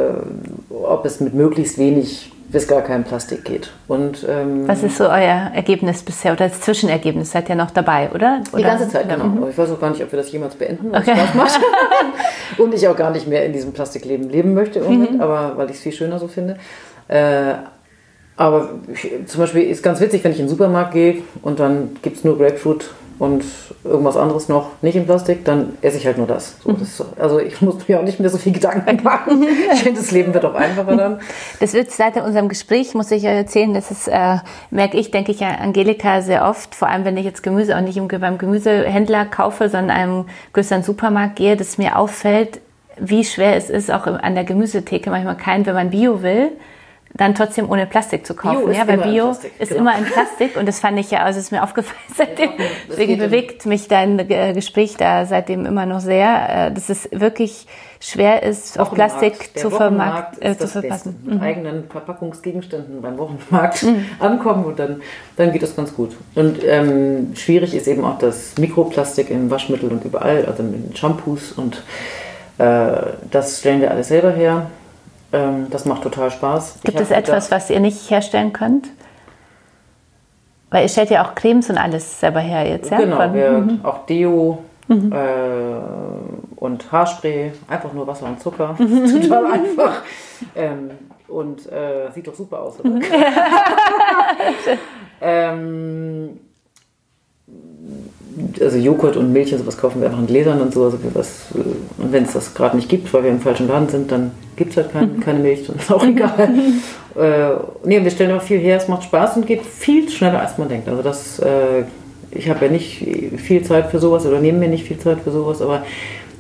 ob es mit möglichst wenig bis gar kein Plastik geht. Und, ähm, Was ist so euer Ergebnis bisher oder das Zwischenergebnis? Seid ihr noch dabei, oder? oder? Die ganze Zeit, genau. Mhm. Ich weiß auch gar nicht, ob wir das jemals beenden, was okay. Spaß macht. und ich auch gar nicht mehr in diesem Plastikleben leben möchte, mhm. aber weil ich es viel schöner so finde. Äh, aber ich, zum Beispiel ist ganz witzig, wenn ich in den Supermarkt gehe und dann gibt es nur Grapefruit und irgendwas anderes noch nicht in Plastik, dann esse ich halt nur das. So, das also ich muss mir auch nicht mehr so viel Gedanken machen. Ich finde, das Leben wird auch einfacher dann. Das wird seit unserem Gespräch, muss ich euch erzählen, das ist, äh, merke ich, denke ich, Angelika sehr oft, vor allem wenn ich jetzt Gemüse auch nicht beim Gemüsehändler kaufe, sondern einem größeren Supermarkt gehe, dass mir auffällt, wie schwer es ist, auch an der Gemüsetheke manchmal kein, wenn man Bio will, dann trotzdem ohne Plastik zu kaufen. Bio ja, weil Bio ist genau. immer in Plastik und das fand ich ja, also ist mir aufgefallen seitdem. Deswegen bewegt mich dein äh, Gespräch da seitdem immer noch sehr, äh, dass es wirklich schwer ist, auf Plastik zu, vermarkt, äh, zu verpassen. Mit mhm. eigenen Verpackungsgegenständen beim Wochenmarkt mhm. ankommen und dann, dann geht das ganz gut. Und ähm, schwierig ist eben auch das Mikroplastik im Waschmittel und überall, also in Shampoos und äh, das stellen wir alles selber her ähm, das macht total Spaß. Gibt es etwas, was ihr nicht herstellen könnt? Weil ihr stellt ja auch Cremes und alles selber her jetzt, ja? Genau, wir, mhm. auch Deo mhm. äh, und Haarspray, einfach nur Wasser und Zucker. Mhm. total einfach. Ähm, und äh, sieht doch super aus, oder? ähm, also Joghurt und Milch und sowas kaufen wir einfach in Gläsern und so. Also was, äh, und wenn es das gerade nicht gibt, weil wir im falschen Laden sind, dann gibt es halt kein, keine Milch, dann ist auch egal. äh, nee, wir stellen auch viel her, es macht Spaß und geht viel schneller, als man denkt. Also das, äh, ich habe ja nicht viel Zeit für sowas oder nehme mir nicht viel Zeit für sowas, aber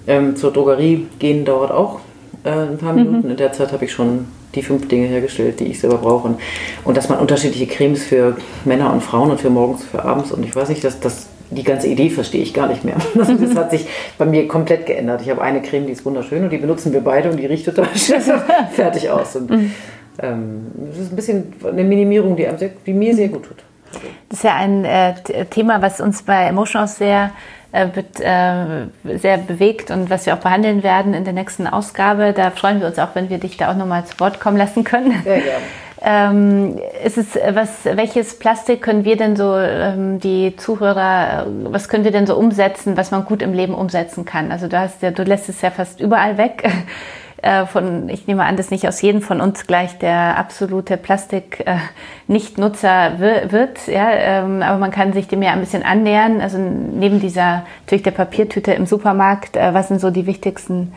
ähm, zur Drogerie gehen dauert auch äh, ein paar Minuten. Mhm. In der Zeit habe ich schon die fünf Dinge hergestellt, die ich selber brauche. Und, und dass man unterschiedliche Cremes für Männer und Frauen und für morgens, für abends und ich weiß nicht, dass das die ganze Idee verstehe ich gar nicht mehr. Also das hat sich bei mir komplett geändert. Ich habe eine Creme, die ist wunderschön und die benutzen wir beide und die riecht total schön fertig aus. Und mhm. ähm, das ist ein bisschen eine Minimierung, die, sehr, die mir sehr gut tut. Das ist ja ein äh, Thema, was uns bei Emotion auch sehr, äh, äh, sehr bewegt und was wir auch behandeln werden in der nächsten Ausgabe. Da freuen wir uns auch, wenn wir dich da auch nochmal zu Wort kommen lassen können. Sehr gerne. Ähm, ist es, was, welches Plastik können wir denn so, ähm, die Zuhörer, was können wir denn so umsetzen, was man gut im Leben umsetzen kann? Also du hast ja, du lässt es ja fast überall weg. Äh, von, ich nehme an, dass nicht aus jedem von uns gleich der absolute Plastik-Nichtnutzer äh, wird, ja, ähm, aber man kann sich dem ja ein bisschen annähern. Also neben dieser, natürlich der Papiertüte im Supermarkt, äh, was sind so die wichtigsten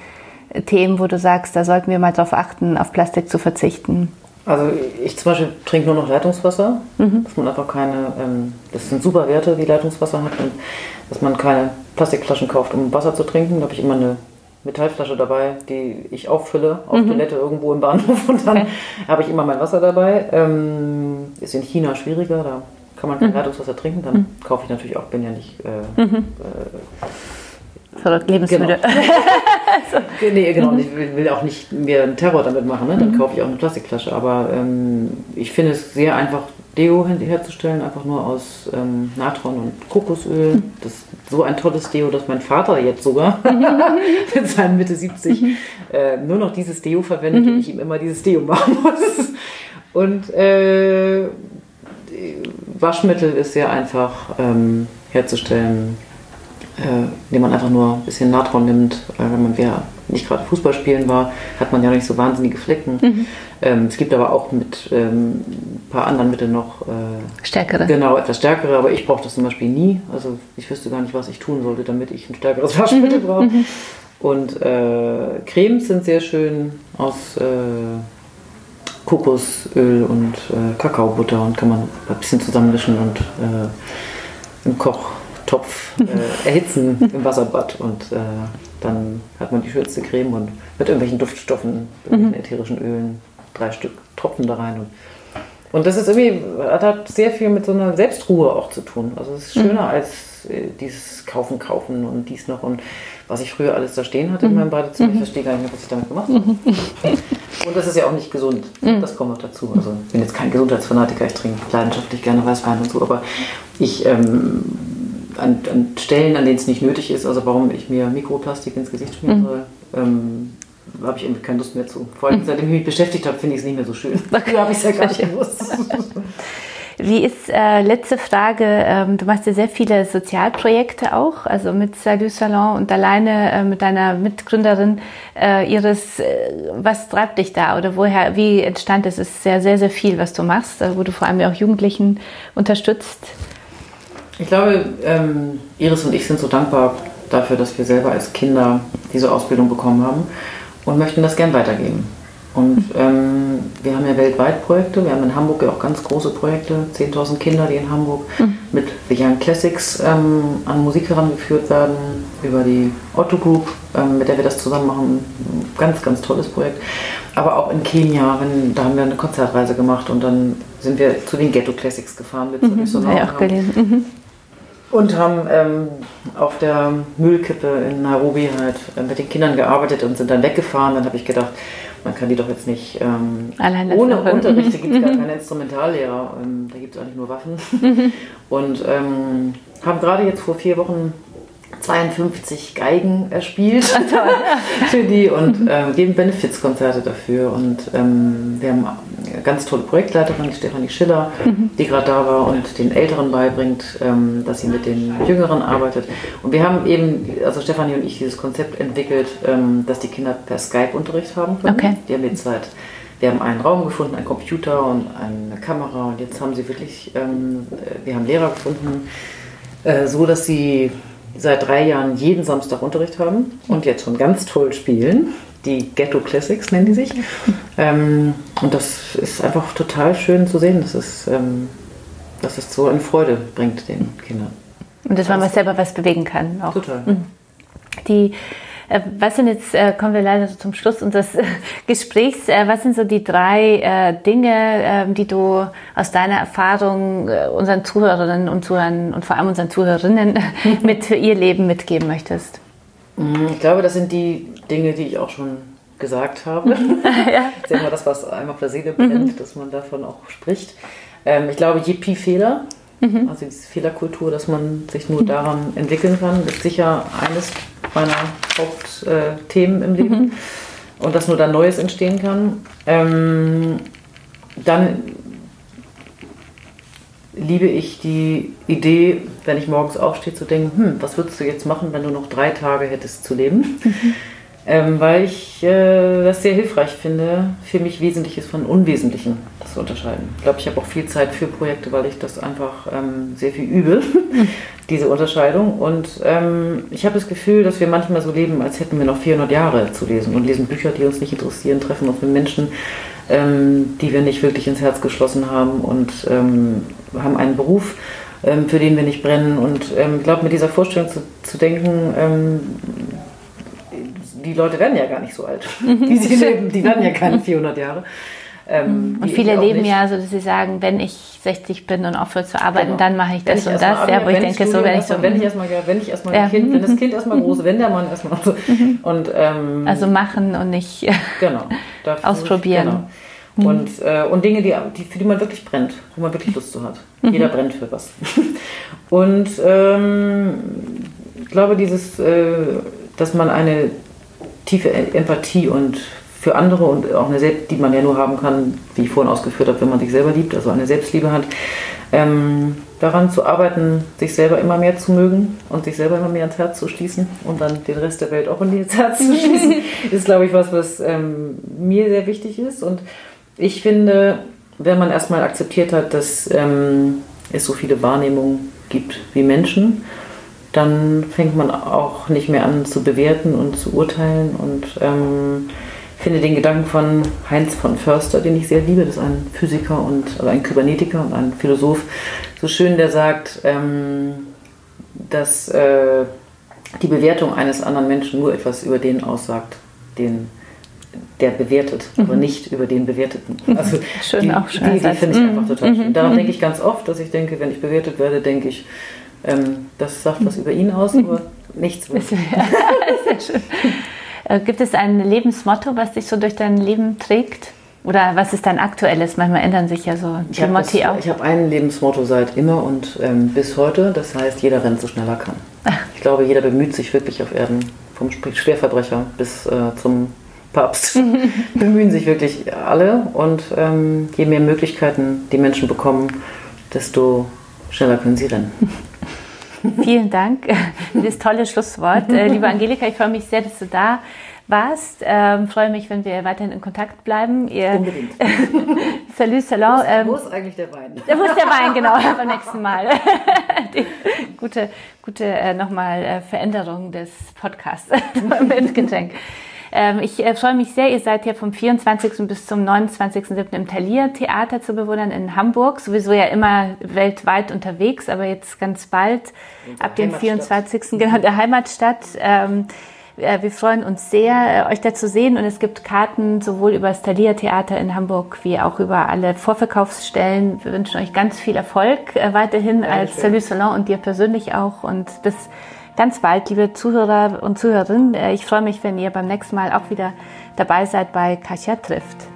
Themen, wo du sagst, da sollten wir mal drauf achten, auf Plastik zu verzichten? Also ich zum Beispiel trinke nur noch Leitungswasser, mhm. dass man einfach keine, ähm, das sind super Werte, die Leitungswasser hat und dass man keine Plastikflaschen kauft, um Wasser zu trinken. Da habe ich immer eine Metallflasche dabei, die ich auffülle auf mhm. Toilette irgendwo im Bahnhof und dann okay. habe ich immer mein Wasser dabei. Ähm, ist in China schwieriger, da kann man kein mhm. Leitungswasser trinken, dann mhm. kaufe ich natürlich auch, bin ja nicht äh, mhm. äh, Verrückt, Lebensmittel. Genau. so. Nee, genau. Ich will, will, auch nicht mir einen Terror damit machen. Ne? Dann mhm. kaufe ich auch eine Plastikflasche. Aber ähm, ich finde es sehr einfach, Deo herzustellen, einfach nur aus ähm, Natron und Kokosöl. Mhm. Das ist so ein tolles Deo, dass mein Vater jetzt sogar mit seinen Mitte 70 mhm. äh, nur noch dieses Deo verwendet mhm. und ich ihm immer dieses Deo machen muss. Und äh, Waschmittel ist sehr einfach ähm, herzustellen indem man einfach nur ein bisschen Natron nimmt. Äh, wenn man wer nicht gerade Fußball spielen war, hat man ja nicht so wahnsinnige Flecken. Mhm. Ähm, es gibt aber auch mit ähm, ein paar anderen Mitteln noch äh, stärkere. Genau, etwas stärkere, aber ich brauche das zum Beispiel nie. Also ich wüsste gar nicht, was ich tun sollte, damit ich ein stärkeres Waschmittel mhm. brauche. Mhm. Und äh, Cremes sind sehr schön aus äh, Kokosöl und äh, Kakaobutter und kann man ein bisschen zusammenmischen und äh, im Koch Topf äh, erhitzen im Wasserbad und äh, dann hat man die schönste Creme und mit irgendwelchen Duftstoffen, irgendwelchen mhm. ätherischen Ölen, drei Stück Tropfen da rein. Und, und das ist irgendwie, hat sehr viel mit so einer Selbstruhe auch zu tun. Also es ist mhm. schöner mhm. als äh, dieses Kaufen, Kaufen und dies noch und was ich früher alles da stehen hatte mhm. in meinem Badezimmer. Ich mhm. verstehe gar nicht mehr, was ich damit gemacht habe. Mhm. Und das ist ja auch nicht gesund. Das kommt noch dazu. Also ich bin jetzt kein Gesundheitsfanatiker, ich trinke leidenschaftlich gerne Weißwein und so, aber ich ähm, an, an, Stellen, an denen es nicht nötig ist, also warum ich mir Mikroplastik ins Gesicht schmieren soll, ähm, habe ich irgendwie keine Lust mehr zu. Vor allem, seitdem ich mich beschäftigt habe, finde ich es nicht mehr so schön. Früher habe ich es ja gar nicht gewusst. Wie ist, äh, letzte Frage, ähm, du machst ja sehr viele Sozialprojekte auch, also mit Salut Salon und alleine äh, mit deiner Mitgründerin äh, Iris, äh, was treibt dich da oder woher, wie entstand es? Es ist sehr, sehr, sehr viel, was du machst, äh, wo du vor allem auch Jugendlichen unterstützt. Ich glaube, ähm, Iris und ich sind so dankbar dafür, dass wir selber als Kinder diese Ausbildung bekommen haben und möchten das gern weitergeben. Und ähm, wir haben ja weltweit Projekte. Wir haben in Hamburg ja auch ganz große Projekte. 10.000 Kinder, die in Hamburg mhm. mit The Young Classics ähm, an Musik herangeführt werden. Über die Otto Group, ähm, mit der wir das zusammen machen. Ganz, ganz tolles Projekt. Aber auch in Kenia, wenn, da haben wir eine Konzertreise gemacht und dann sind wir zu den Ghetto Classics gefahren mit mhm. so ja, auch gelesen. Mhm und haben ähm, auf der Müllkippe in Nairobi halt äh, mit den Kindern gearbeitet und sind dann weggefahren. Dann habe ich gedacht, man kann die doch jetzt nicht ähm, ohne Unterricht, da gibt es gar keine Instrumentallehrer, ähm, da gibt es eigentlich nur Waffen. und ähm, haben gerade jetzt vor vier Wochen 52 Geigen erspielt für die und äh, geben Benefizkonzerte dafür. Und ähm, wir haben eine ganz tolle Projektleiterin, die Stefanie Schiller, mhm. die gerade da war und den Älteren beibringt, ähm, dass sie mit den Jüngeren arbeitet. Und wir haben eben, also Stefanie und ich, dieses Konzept entwickelt, ähm, dass die Kinder per Skype Unterricht haben können. Okay. Die haben jetzt seit wir haben einen Raum gefunden, einen Computer und eine Kamera und jetzt haben sie wirklich, ähm, wir haben Lehrer gefunden, äh, so dass sie seit drei Jahren jeden Samstag Unterricht haben und jetzt schon ganz toll spielen. Die Ghetto Classics nennen die sich. Ähm, und das ist einfach total schön zu sehen, dass es, ähm, dass es so eine Freude bringt den Kindern. Und dass man selber was bewegen kann. Auch. Total. Mhm. Die was sind jetzt, äh, kommen wir leider zum Schluss unseres äh, Gesprächs, was sind so die drei Dinge, ähm, die du aus deiner Erfahrung unseren Zuhörerinnen und Zuhörern und vor allem unseren Zuhörerinnen mit für ihr Leben mitgeben möchtest? Mm, ich glaube, das sind die Dinge, die ich auch schon gesagt habe. ja. Das ist immer das, was einem auf der Seele brennt, mhm. dass man davon auch spricht. Ähm, ich glaube, Yippie-Fehler, mhm. also diese Fehlerkultur, dass man sich nur daran entwickeln kann, ist sicher eines meiner Hauptthemen im Leben mhm. und dass nur dann Neues entstehen kann. Ähm, dann liebe ich die Idee, wenn ich morgens aufstehe, zu denken, hm, was würdest du jetzt machen, wenn du noch drei Tage hättest zu leben? Mhm. Ähm, weil ich äh, das sehr hilfreich finde, für mich Wesentliches von Unwesentlichen zu unterscheiden. Ich glaube, ich habe auch viel Zeit für Projekte, weil ich das einfach ähm, sehr viel übe, diese Unterscheidung. Und ähm, ich habe das Gefühl, dass wir manchmal so leben, als hätten wir noch 400 Jahre zu lesen und lesen Bücher, die uns nicht interessieren, treffen uns mit Menschen, ähm, die wir nicht wirklich ins Herz geschlossen haben und ähm, haben einen Beruf, ähm, für den wir nicht brennen. Und ich glaube, mit dieser Vorstellung zu, zu denken, die Leute werden ja gar nicht so alt, wie sie leben. Die werden ja keine 400 Jahre. Ähm, und viele leben ja so, dass sie sagen, wenn ich 60 bin und aufhöre zu arbeiten, genau. dann mache ich das und das. Ja, wo ich denke, so wenn ich so. Wenn ich erstmal, wenn ich erstmal ja. kind, wenn das Kind erstmal groß, wenn der Mann erstmal so. Und, ähm, also machen und nicht genau, ausprobieren. Genau. Und, äh, und Dinge, die, die, für die man wirklich brennt, wo man wirklich Lust zu hat. Mhm. Jeder brennt für was. und ähm, ich glaube, dieses, äh, dass man eine tiefe Empathie und für andere und auch eine Selbst, die man ja nur haben kann, wie ich vorhin ausgeführt habe, wenn man sich selber liebt, also eine Selbstliebe hat, ähm, daran zu arbeiten, sich selber immer mehr zu mögen und sich selber immer mehr ins Herz zu schließen und dann den Rest der Welt auch in ins Herz zu schließen, ist, glaube ich, was, was ähm, mir sehr wichtig ist. Und ich finde, wenn man erstmal akzeptiert hat, dass ähm, es so viele Wahrnehmungen gibt wie Menschen, dann fängt man auch nicht mehr an zu bewerten und zu urteilen und ähm, finde den Gedanken von Heinz von Förster, den ich sehr liebe, das ist ein Physiker und also ein Kybernetiker und ein Philosoph, so schön, der sagt, ähm, dass äh, die Bewertung eines anderen Menschen nur etwas über den aussagt, den der bewertet, mhm. aber nicht über den Bewerteten. Also schön die, auch schön. Die, die finde ich einfach total schön. Mhm. Daran mhm. denke ich ganz oft, dass ich denke, wenn ich bewertet werde, denke ich, ähm, das sagt was über ihn aus, aber nichts. Schön. Äh, gibt es ein Lebensmotto, was dich so durch dein Leben trägt? Oder was ist dein aktuelles? Manchmal ändern sich ja so die Motto auch. Ich habe ein Lebensmotto seit immer und ähm, bis heute. Das heißt, jeder rennt so schnell er kann. Ich glaube, jeder bemüht sich wirklich auf Erden, vom Schwerverbrecher bis äh, zum Papst. bemühen sich wirklich alle. Und ähm, je mehr Möglichkeiten die Menschen bekommen, desto schneller können sie rennen. Vielen Dank für das tolle Schlusswort. Äh, liebe Angelika, ich freue mich sehr, dass du da warst. Ähm, freue mich, wenn wir weiterhin in Kontakt bleiben. Ihr Unbedingt. Salut, Salon. Ähm, wo ist eigentlich der Wein? Wo ist der Wein, genau, beim nächsten Mal. Die gute gute äh, nochmal äh, Veränderung des Podcasts mit Getränk. Ähm, ich äh, freue mich sehr, ihr seid hier vom 24. bis zum 29.07. im Thalia Theater zu bewundern in Hamburg. Sowieso ja immer weltweit unterwegs, aber jetzt ganz bald ab dem 24. genau der Heimatstadt. Ähm, äh, wir freuen uns sehr, äh, euch da zu sehen und es gibt Karten sowohl über das Thalia Theater in Hamburg wie auch über alle Vorverkaufsstellen. Wir wünschen euch ganz viel Erfolg weiterhin Dankeschön. als Salut Salon und dir persönlich auch und bis ganz bald, liebe Zuhörer und Zuhörerinnen. Äh, ich freue mich, wenn ihr beim nächsten Mal auch wieder dabei seid bei Kasia trifft.